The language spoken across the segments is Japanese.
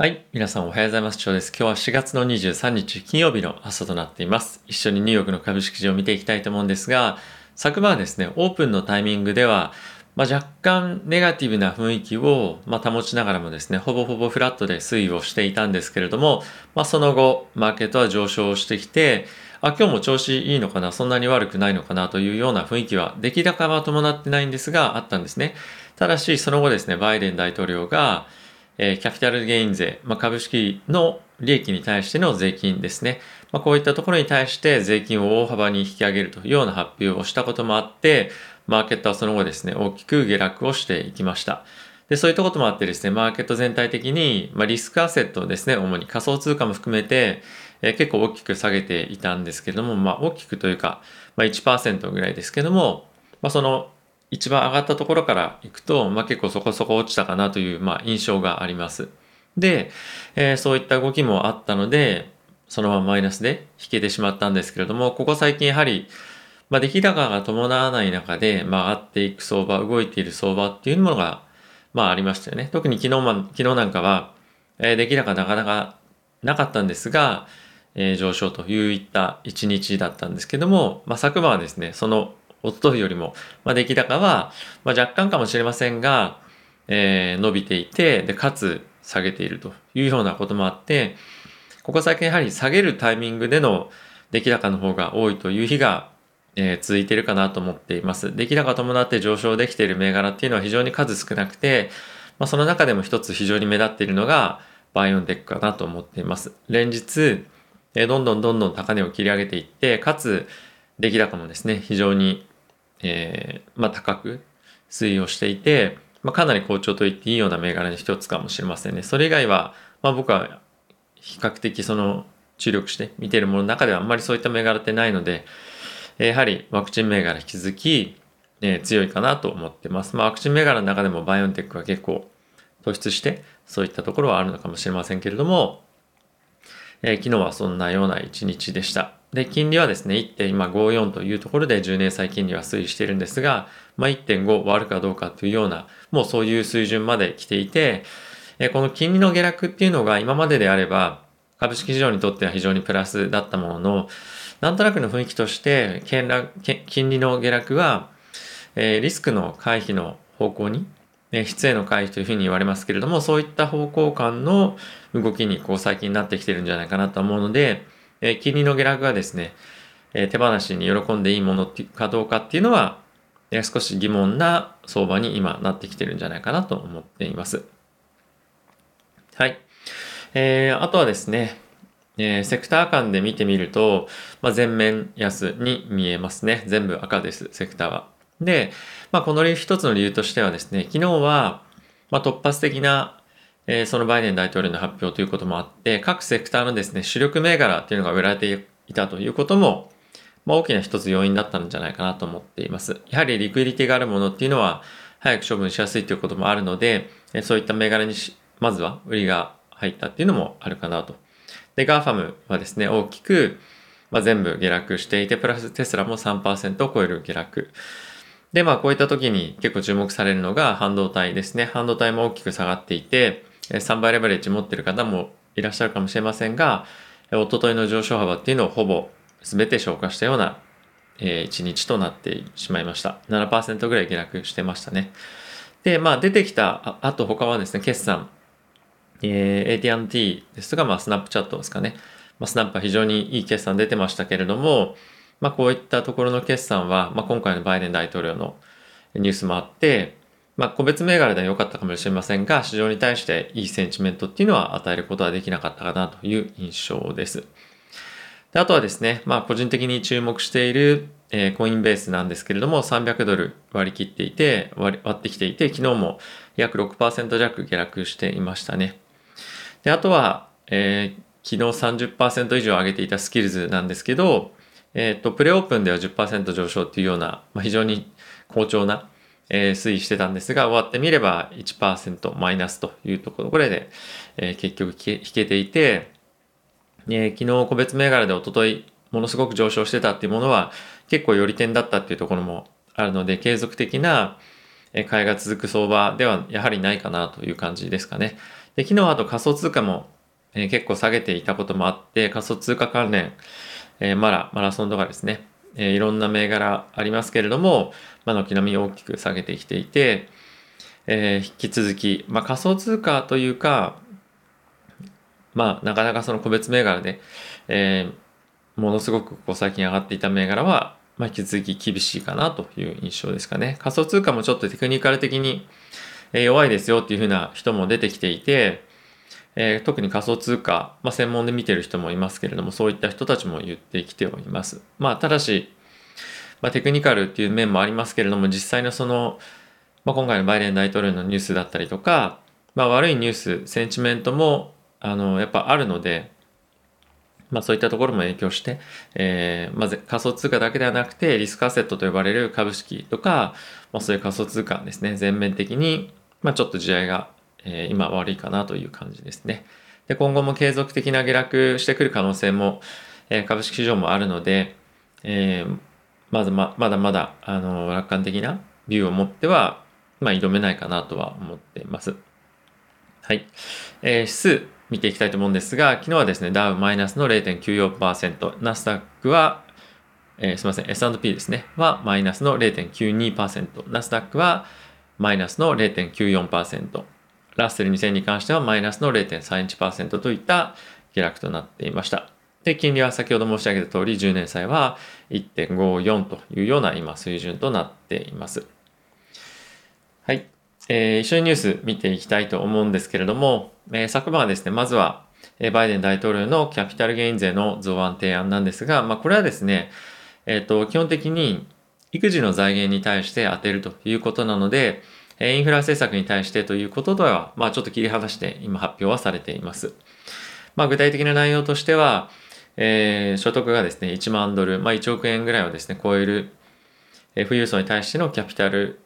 はい。皆さんおはようございます。長です。今日は4月の23日金曜日の朝となっています。一緒にニューヨークの株式市場を見ていきたいと思うんですが、昨晩ですね、オープンのタイミングでは、まあ、若干ネガティブな雰囲気を、ま保ちながらもですね、ほぼほぼフラットで推移をしていたんですけれども、まあ、その後、マーケットは上昇してきて、あ、今日も調子いいのかな、そんなに悪くないのかなというような雰囲気は、出来高は伴ってないんですが、あったんですね。ただし、その後ですね、バイデン大統領が、え、キャピタルゲイン税、まあ、株式の利益に対しての税金ですね。まあ、こういったところに対して税金を大幅に引き上げるというような発表をしたこともあって、マーケットはその後ですね、大きく下落をしていきました。で、そういったこともあってですね、マーケット全体的に、まあ、リスクアセットですね、主に仮想通貨も含めて、えー、結構大きく下げていたんですけども、まあ、大きくというか、まあ、1%ぐらいですけども、まあ、その一番上がったところから行くと、まあ、結構そこそこ落ちたかなという、まあ、印象があります。で、えー、そういった動きもあったので、そのままマイナスで引けてしまったんですけれども、ここ最近やはり、まあ、出来高が伴わない中で、まあ、上がっていく相場、動いている相場っていうものが、まあ、ありましたよね。特に昨日、ま、昨日なんかは、えー、出来高なかなかなかったんですが、えー、上昇といった一日だったんですけども、まあ、昨晩はですね、そのおとといよりも、まあ、出来高は、まあ、若干かもしれませんが、えー、伸びていて、で、かつ下げているというようなこともあって、ここ最近やはり下げるタイミングでの出来高の方が多いという日が、えー、続いているかなと思っています。出来高伴って上昇できている銘柄っていうのは非常に数少なくて、まあ、その中でも一つ非常に目立っているのがバイオンテックかなと思っています。連日、えー、どんどんどんどん高値を切り上げていって、かつ出来高もですね、非常にえー、まあ、高く推移をしていて、まあ、かなり好調と言っていいような銘柄の一つかもしれませんね。それ以外は、まあ、僕は比較的その注力して見ているものの中ではあんまりそういった銘柄ってないので、やはりワクチン銘柄引き続き、えー、強いかなと思ってます。まあ、ワクチン銘柄の中でもバイオンテックは結構突出してそういったところはあるのかもしれませんけれども、えー、昨日はそんなような一日でした。で、金利はですね、1.54というところで10年債金利は推移しているんですが、まあ、1.5割るかどうかというような、もうそういう水準まで来ていてえ、この金利の下落っていうのが今までであれば、株式市場にとっては非常にプラスだったものの、なんとなくの雰囲気として、金利の下落はえ、リスクの回避の方向に、質への回避というふうに言われますけれども、そういった方向感の動きにこう最近なってきてるんじゃないかなと思うので、え、金利の下落がですね、え、手放しに喜んでいいものかどうかっていうのは、え、少し疑問な相場に今なってきてるんじゃないかなと思っています。はい。えー、あとはですね、えー、セクター間で見てみると、まあ、全面安に見えますね。全部赤です、セクターは。で、まあ、この一つの理由としてはですね、昨日は、まあ、突発的なえー、そのバイデン大統領の発表ということもあって、各セクターのですね、主力銘柄っていうのが売られていたということも、まあ、大きな一つ要因だったんじゃないかなと思っています。やはりリクイリティがあるものっていうのは、早く処分しやすいということもあるのでえ、そういった銘柄にまずは売りが入ったっていうのもあるかなと。で、 GAFAM はですね、大きく、まあ、全部下落していて、プラステスラも3%を超える下落。で、まあこういった時に結構注目されるのが半導体ですね。半導体も大きく下がっていて、3倍レバレッジ持ってる方もいらっしゃるかもしれませんが、おとといの上昇幅っていうのをほぼ全て消化したような、えー、1日となってしまいました。7%ぐらい下落してましたね。で、まあ出てきた、ああと他はですね、決算、えー、AT&T ですとか、まあスナップチャットですかね。まあ、スナップは非常にいい決算出てましたけれども、まあこういったところの決算は、まあ今回のバイデン大統領のニュースもあって、まあ、個別銘柄では良かったかもしれませんが、市場に対していいセンチメントっていうのは与えることはできなかったかなという印象です。であとはですね、まあ、個人的に注目している、えー、コインベースなんですけれども、300ドル割り切っていて、割ってきていて、昨日も約6%弱下落していましたね。で、あとは、えー、昨日30%以上上げていたスキルズなんですけど、えっ、ー、と、プレオープンでは10%上昇っていうような、まあ、非常に好調なえー、推移してたんですが、終わってみれば1%マイナスというところこれで、えー、結局引けていて、えー、昨日個別銘柄でおとといものすごく上昇してたっていうものは結構寄り点だったっていうところもあるので、継続的な買いが続く相場ではやはりないかなという感じですかね。で、昨日あと仮想通貨も、え、結構下げていたこともあって、仮想通貨関連、えー、マラ、マラソンとかですね、えー、いろんな銘柄ありますけれども、まあ、軒並み大きく下げてきていて、えー、引き続き、まあ、仮想通貨というか、まあ、なかなかその個別銘柄で、えー、ものすごくこう最近上がっていた銘柄は、まあ、引き続き厳しいかなという印象ですかね。仮想通貨もちょっとテクニカル的に弱いですよっていうふうな人も出てきていて、えー、特に仮想通貨、まあ、専門で見てる人もいますけれども、そういった人たちも言ってきております。まあ、ただし、まあ、テクニカルっていう面もありますけれども、実際のその、まあ、今回のバイデン大統領のニュースだったりとか、まあ、悪いニュース、センチメントも、あの、やっぱあるので、まあそういったところも影響して、えー、まず仮想通貨だけではなくて、リスクアセットと呼ばれる株式とか、まあそういう仮想通貨ですね、全面的に、まあちょっと地合いが、えー、今悪いかなという感じですね。で、今後も継続的な下落してくる可能性も、えー、株式市場もあるので、えー、まずままだまだ、あの、楽観的なビューを持っては、まあ挑めないかなとは思っています。はい。えー、指数見ていきたいと思うんですが、昨日はですね、ダウマイナスの0.94%、ナスダックは、えー、すみません、S&P ですね、はマイナスの0.92%、ナスダックはマイナスの0.94%、ラッセル2000に関してはマイナスの0.31%といった下落となっていました。で、金利は先ほど申し上げた通り、10年債は1.54というような今水準となっています。はい。えー、一緒にニュース見ていきたいと思うんですけれども、えー、昨晩はですね、まずは、えバイデン大統領のキャピタルゲイン税の増案提案なんですが、まあ、これはですね、えっ、ー、と、基本的に育児の財源に対して当てるということなので、えインフラ政策に対してということでは、まあ、ちょっと切り離して今発表はされています。まあ、具体的な内容としては、えー、所得がですね、1万ドル、まあ、1億円ぐらいをですね、超える、えー、富裕層に対してのキャピタル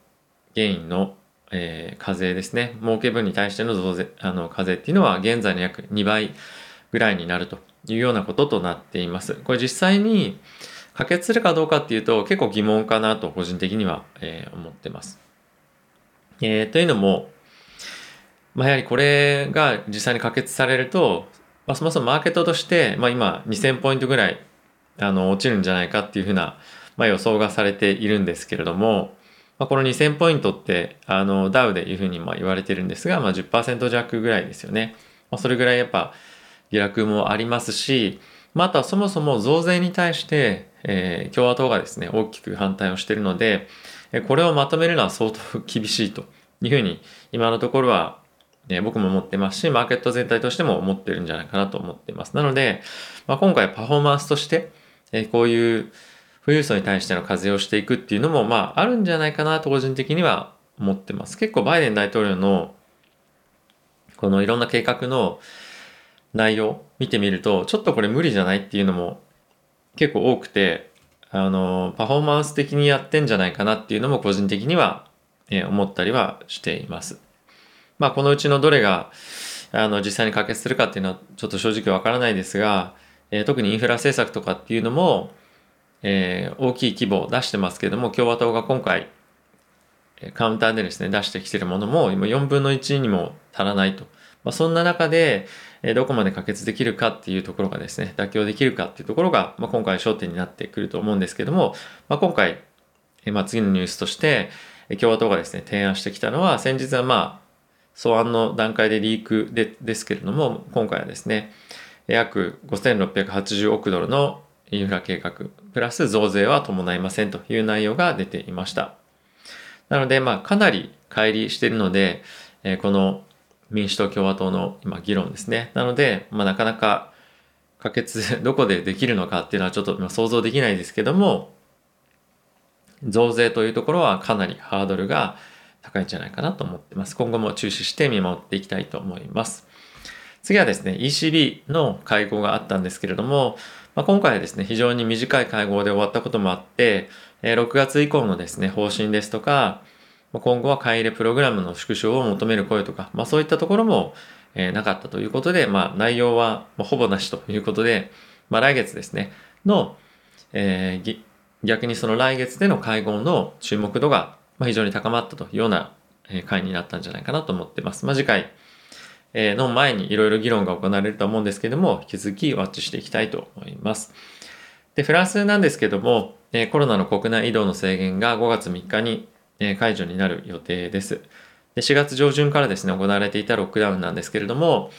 ゲインのえー、課税ですね。儲け分に対しての増税、あの、課税っていうのは現在の約2倍ぐらいになるというようなこととなっています。これ実際に可決するかどうかっていうと結構疑問かなと個人的には、えー、思ってます。えー、というのも、まあ、やはりこれが実際に可決されると、まあ、そもそもマーケットとして、まあ、今2000ポイントぐらいあの落ちるんじゃないかっていうふうな、まあ、予想がされているんですけれども、まあ、この2000ポイントって、あの、ダウでいうふうにまあ言われてるんですが、まあ10%弱ぐらいですよね。まあ、それぐらいやっぱ下落もありますし、まあ、あとはそもそも増税に対して、えー、共和党がですね、大きく反対をしているので、これをまとめるのは相当 厳しいというふうに、今のところは、ね、僕も思ってますし、マーケット全体としても思ってるんじゃないかなと思っています。なので、まあ、今回パフォーマンスとして、え、こういう富裕層に対しての課税をしていくっていうのも、まあ、あるんじゃないかなと個人的には思ってます。結構バイデン大統領の、このいろんな計画の内容見てみると、ちょっとこれ無理じゃないっていうのも結構多くて、あの、パフォーマンス的にやってんじゃないかなっていうのも個人的には、え、思ったりはしています。まあ、このうちのどれが、あの、実際に可決するかっていうのはちょっと正直わからないですが、えー、特にインフラ政策とかっていうのも、えー、大きい規模を出してますけども、共和党が今回、カウンターでですね、出してきてるものも、今4分の1にも足らないと。まあ、そんな中で、えどこまで可決できるかっていうところがですね、妥協できるかっていうところが、まあ、今回焦点になってくると思うんですけども、まあ、今回、えまあ、次のニュースとして、共和党がですね、提案してきたのは、先日はまあ、素案の段階でリークでですけれども、今回はですね、約5680億ドルのインフラ計画、プラス増税は伴いませんという内容が出ていました。なので、まあ、かなり乖離しているので、えこの民主党共和党の今議論ですね。なので、まあ、なかなか可決 どこでできるのかっていうのはちょっと想像できないですけども、増税というところはかなりハードルが高いんじゃないかなと思ってます。今後も注視して見守っていきたいと思います。次はですね、ECB の会合があったんですけれども、まあ、今回はですね、非常に短い会合で終わったこともあって、6月以降のですね、方針ですとか、今後は買い入れプログラムの縮小を求める声とか、まあ、そういったところも、えなかったということで、まあ、内容はほぼなしということで、まあ、来月ですね、の、えー、逆にその来月での会合の注目度が非常に高まったというような会になったんじゃないかなと思ってます。まあ、次回、の前にいろいろ議論が行われると思うんですけども、引き続きワッチしていきたいと思います。で、フランスなんですけども、コロナの国内移動の制限が5月3日に解除になる予定です。で4月上旬からですね、行われていたロックダウンなんですけれども、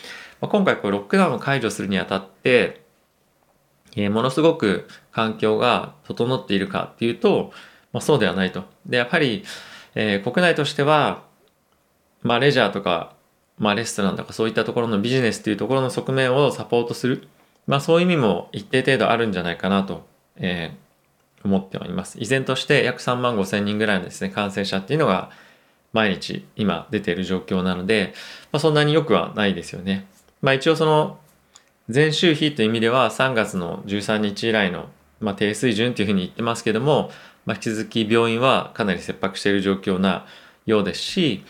今回こうロックダウンを解除するにあたって、えものすごく環境が整っているかっていうと、まあ、そうではないと。で、やっぱり、えー、国内としては、まあ、レジャーとか、まあ、レストランとかそういったところのビジネスというところの側面をサポートする。まあ、そういう意味も一定程度あるんじゃないかなと、えー、思っております。依然として約3万5千人ぐらいのですね、感染者っていうのが毎日今出ている状況なので、まあ、そんなに良くはないですよね。まあ、一応その前週比という意味では3月の13日以来の、まあ、低水準というふうに言ってますけども、まあ、引き続き病院はかなり切迫している状況なようですし、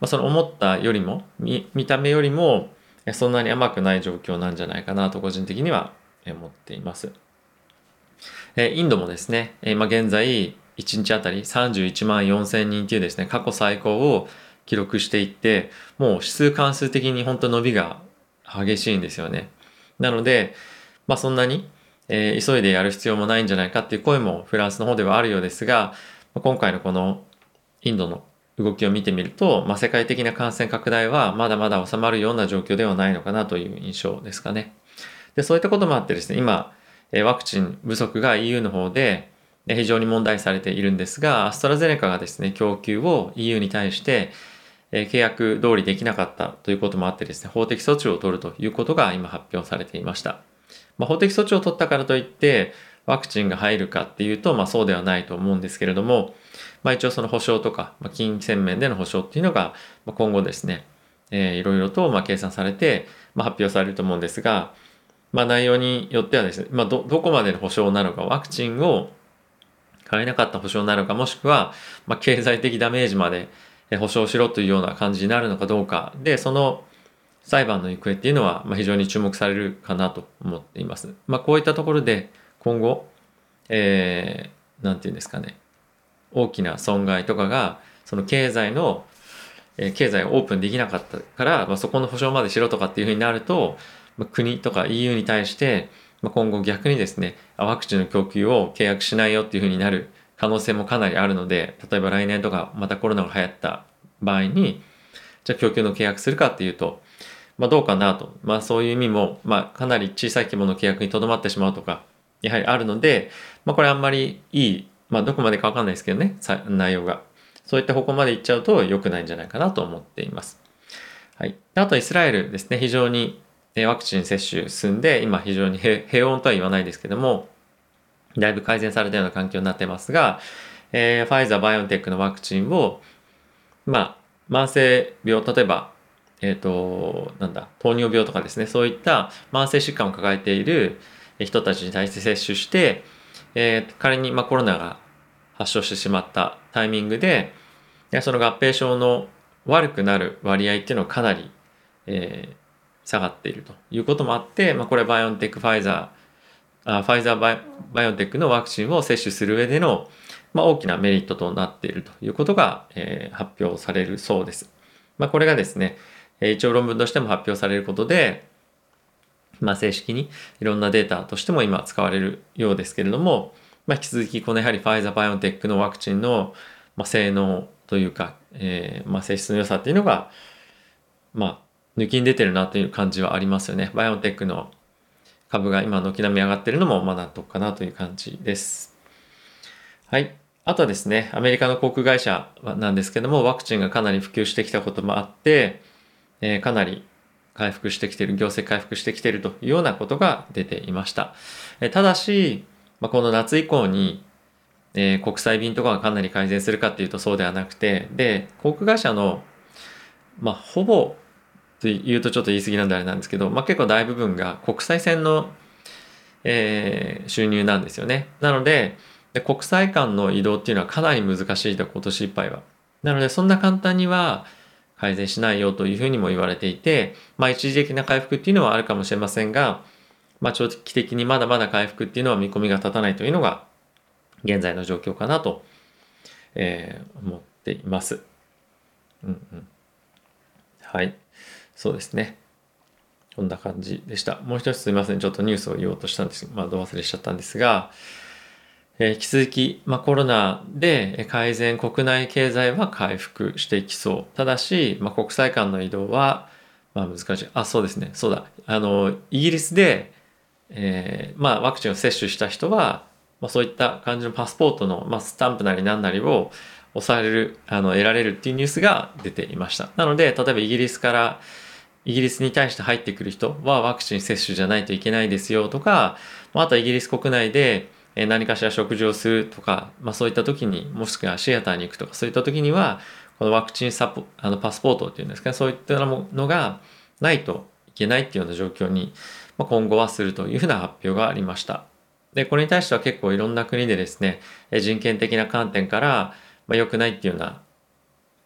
まあ、その思ったよりも見た目よりもそんなに甘くない状況なんじゃないかなと個人的には思っています。えインドもですね、まあ、現在1日あたり31万4千人というですね、過去最高を記録していって、もう指数関数的に本当伸びが激しいんですよね。なので、まあそんなにえー、急いでやる必要もないんじゃないかっていう声もフランスの方ではあるようですが、今回のこのインドの動きを見てみると、まあ、世界的な感染拡大はまだまだ収まるような状況ではないのかなという印象ですかね。で、そういったこともあってですね、今、ワクチン不足が EU の方で非常に問題されているんですが、アストラゼネカがですね、供給を EU に対してえ契約通りできなかったということもあってですね、法的措置を取るということが今発表されていました。まあ、法的措置を取ったからといってワクチンが入るかっていうと、まあ、そうではないと思うんですけれども、まあ、一応その保証とか、まあ、金銭面での保証っていうのがま今後ですね、えー、いろいろとま計算されて、ま、発表されると思うんですが、ま、内容によってはですね、まど、どこまでの保証なのかワクチンを買えなかった保証なのかもしくは、ま、経済的ダメージまで保証しろというような感じになるのかどうか。でその裁判の行方っていうのは、まあ、非常に注目されるかなと思っています。まあ、こういったところで今後、えー、なんていうんですかね、大きな損害とかが、その経済の、えー、経済をオープンできなかったから、まあ、そこの保証までしろとかっていうふうになると、まあ、国とか EU に対して、まあ、今後逆にですね、ワクチンの供給を契約しないよっていうふうになる可能性もかなりあるので、例えば来年とかまたコロナが流行った場合に、じゃあ供給の契約するかっていうと、まあ、どうかなと、まあ、そういう意味も、まあ、かなり小さい規模の契約にとどまってしまうとか、やはりあるので、まあ、これあんまりいい、まあ、どこまでかわかんないですけどね、内容が。そういった方向までいっちゃうと良くないんじゃないかなと思っています。はい。あと、イスラエルですね、非常にワクチン接種進んで、今非常に平穏とは言わないですけども、だいぶ改善されたような環境になってますが、えー、ファイザー、バイオンテックのワクチンを、まあ、慢性病、例えばえっ、ー、と、なんだ、糖尿病とかですね、そういった慢性疾患を抱えている人たちに対して接種して、えー、仮に、まあ、コロナが発症してしまったタイミングで、その合併症の悪くなる割合っていうのはかなり、えー、下がっているということもあって、まあ、これバイオンテック、ファイザー、あファイザーバイバイオンテックのワクチンを接種する上での、まあ、大きなメリットとなっているということが、えー、発表されるそうです。まあ、これがですね、一応論文としても発表されることで、まあ、正式にいろんなデータとしても今使われるようですけれども、まあ、引き続きこのやはりファイザーバイオンテックのワクチンの、ま、性能というか、えー、まあ、性質の良さっていうのが、まあ、抜きに出てるなという感じはありますよね。バイオンテックの株が今軒並み上がってるのも、まあ、納得かなという感じです。はい。あとはですね、アメリカの航空会社なんですけども、ワクチンがかなり普及してきたこともあって、えー、かなり回復してきている、業績回復してきているというようなことが出ていました。え、ただし、まあ、この夏以降に、えー、国際便とかがかなり改善するかっていうとそうではなくて、で、航空会社の、まあ、ほぼというとちょっと言い過ぎなんであれなんですけど、まあ、結構大部分が国際線の、えー、収入なんですよね。なのでで、国際間の移動っていうのはかなり難しいと、今年いっぱいは。なので、そんな簡単には、改善しないよというふうにも言われていて、まあ一時的な回復っていうのはあるかもしれませんが、まあ長期的にまだまだ回復っていうのは見込みが立たないというのが現在の状況かなと、えー、思っています。うんうん。はい。そうですね。こんな感じでした。もう一つすいません。ちょっとニュースを言おうとしたんですまあ、ど忘れしちゃったんですが、え、引き続き、まあ、コロナで改善、国内経済は回復していきそう。ただし、まあ、国際間の移動は、まあ、難しい。あ、そうですね。そうだ。あの、イギリスで、えー、まあ、ワクチンを接種した人は、ま、そういった感じのパスポートの、ま、スタンプなり何なりを押される、あの、得られるっていうニュースが出ていました。なので、例えばイギリスから、イギリスに対して入ってくる人はワクチン接種じゃないといけないですよとか、あとはイギリス国内で何かしら食事をするとか、まあそういった時に、もしくはシアターに行くとか、そういった時には、このワクチンサポあのパスポートっていうんですかね、そういったものがないといけないっていうような状況に、ま、今後はするというふうな発表がありました。で、これに対しては結構いろんな国でですね、人権的な観点から、ま、良くないっていうような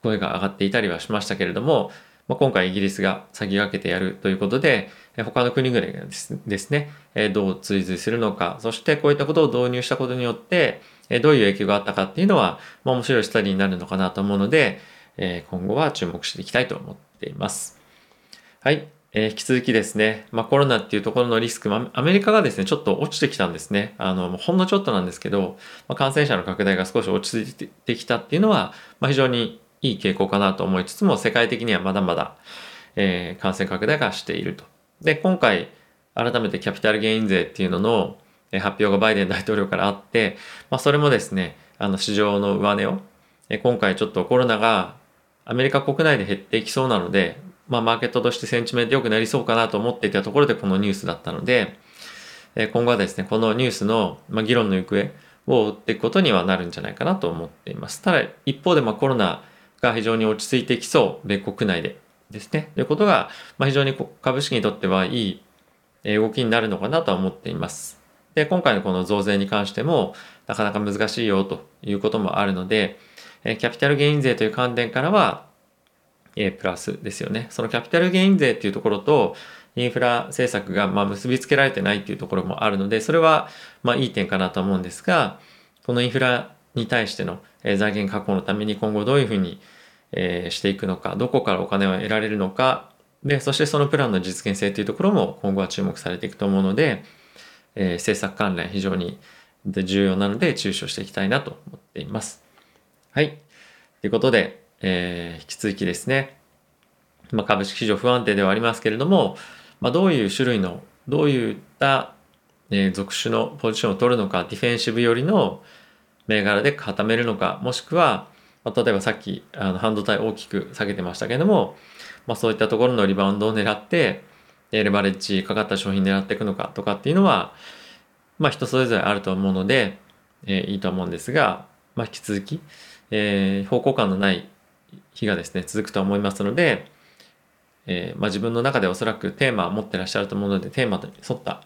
声が上がっていたりはしましたけれども、まあ、今回イギリスが先駆けてやるということで、他の国々がですね、どう追随するのか、そしてこういったことを導入したことによって、どういう影響があったかっていうのは、まあ、面白いスタディになるのかなと思うので、今後は注目していきたいと思っています。はい。え、引き続きですね、まあ、コロナっていうところのリスク、ま、アメリカがですね、ちょっと落ちてきたんですね。あの、ほんのちょっとなんですけど、まあ、感染者の拡大が少し落ち着いてきたっていうのは、まあ、非常にいい傾向かなと思いつつも、世界的にはまだまだ、えー、感染拡大がしていると。で、今回、改めてキャピタルゲイン税っていうのの発表がバイデン大統領からあって、まあ、それもですね、あの市場の上値を、今回ちょっとコロナがアメリカ国内で減っていきそうなので、まあ、マーケットとしてセンチメント良くなりそうかなと思っていたところでこのニュースだったので、今後はですね、このニュースの議論の行方を追っていくことにはなるんじゃないかなと思っています。ただ、一方でまコロナが非常に落ち着いてきそう、米国内でですね。ということが、まあ、非常に株式にとってはいい動きになるのかなとは思っています。で、今回のこの増税に関しても、なかなか難しいよということもあるので、キャピタルゲイン税という観点からは、A プラスですよね。そのキャピタルゲイン税っていうところと、インフラ政策がま結びつけられてないっていうところもあるので、それはまあいい点かなと思うんですが、このインフラに対しての財源確保のために今後どういうふうにしていくのか、どこからお金を得られるのか、で、そしてそのプランの実現性というところも今後は注目されていくと思うので、え、政策関連非常に重要なので注視をしていきたいなと思っています。はい。ということで、えー、引き続きですね、まあ、株式市場不安定ではありますけれども、まあ、どういう種類の、どういった、えー、属種のポジションを取るのか、ディフェンシブ寄りの銘柄で固めるのか、もしくは、ま、例えばさっきあの半導体大きく下げてましたけれども、まあ、そういったところのリバウンドを狙ってレバレッジかかった商品狙っていくのかとかっていうのは、まあ、人それぞれあると思うので、えー、いいと思うんですが、まあ、引き続き、えー、方向感のない日がですね続くと思いますので、えーまあ、自分の中でおそらくテーマを持ってらっしゃると思うのでテーマに沿った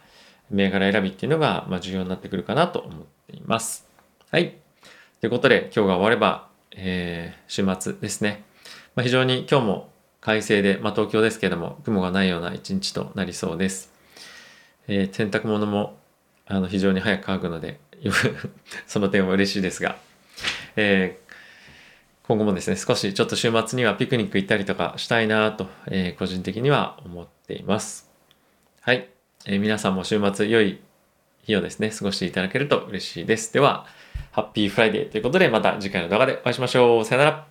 銘柄選びっていうのが、まあ、重要になってくるかなと思っています。はい。ということで今日が終わればえー、週末ですね。まあ、非常に今日も快晴で、まあ、東京ですけれども、雲がないような一日となりそうです。えー、洗濯物もあの非常に早く乾くので、その点は嬉しいですが、えー、今後もですね、少しちょっと週末にはピクニック行ったりとかしたいなと、えー、個人的には思っています。はい、えー、皆さんも週末良い日をですね、過ごしていただけると嬉しいです。では、 Happy Friday ということで、また次回の動画でお会いしましょう。さよなら。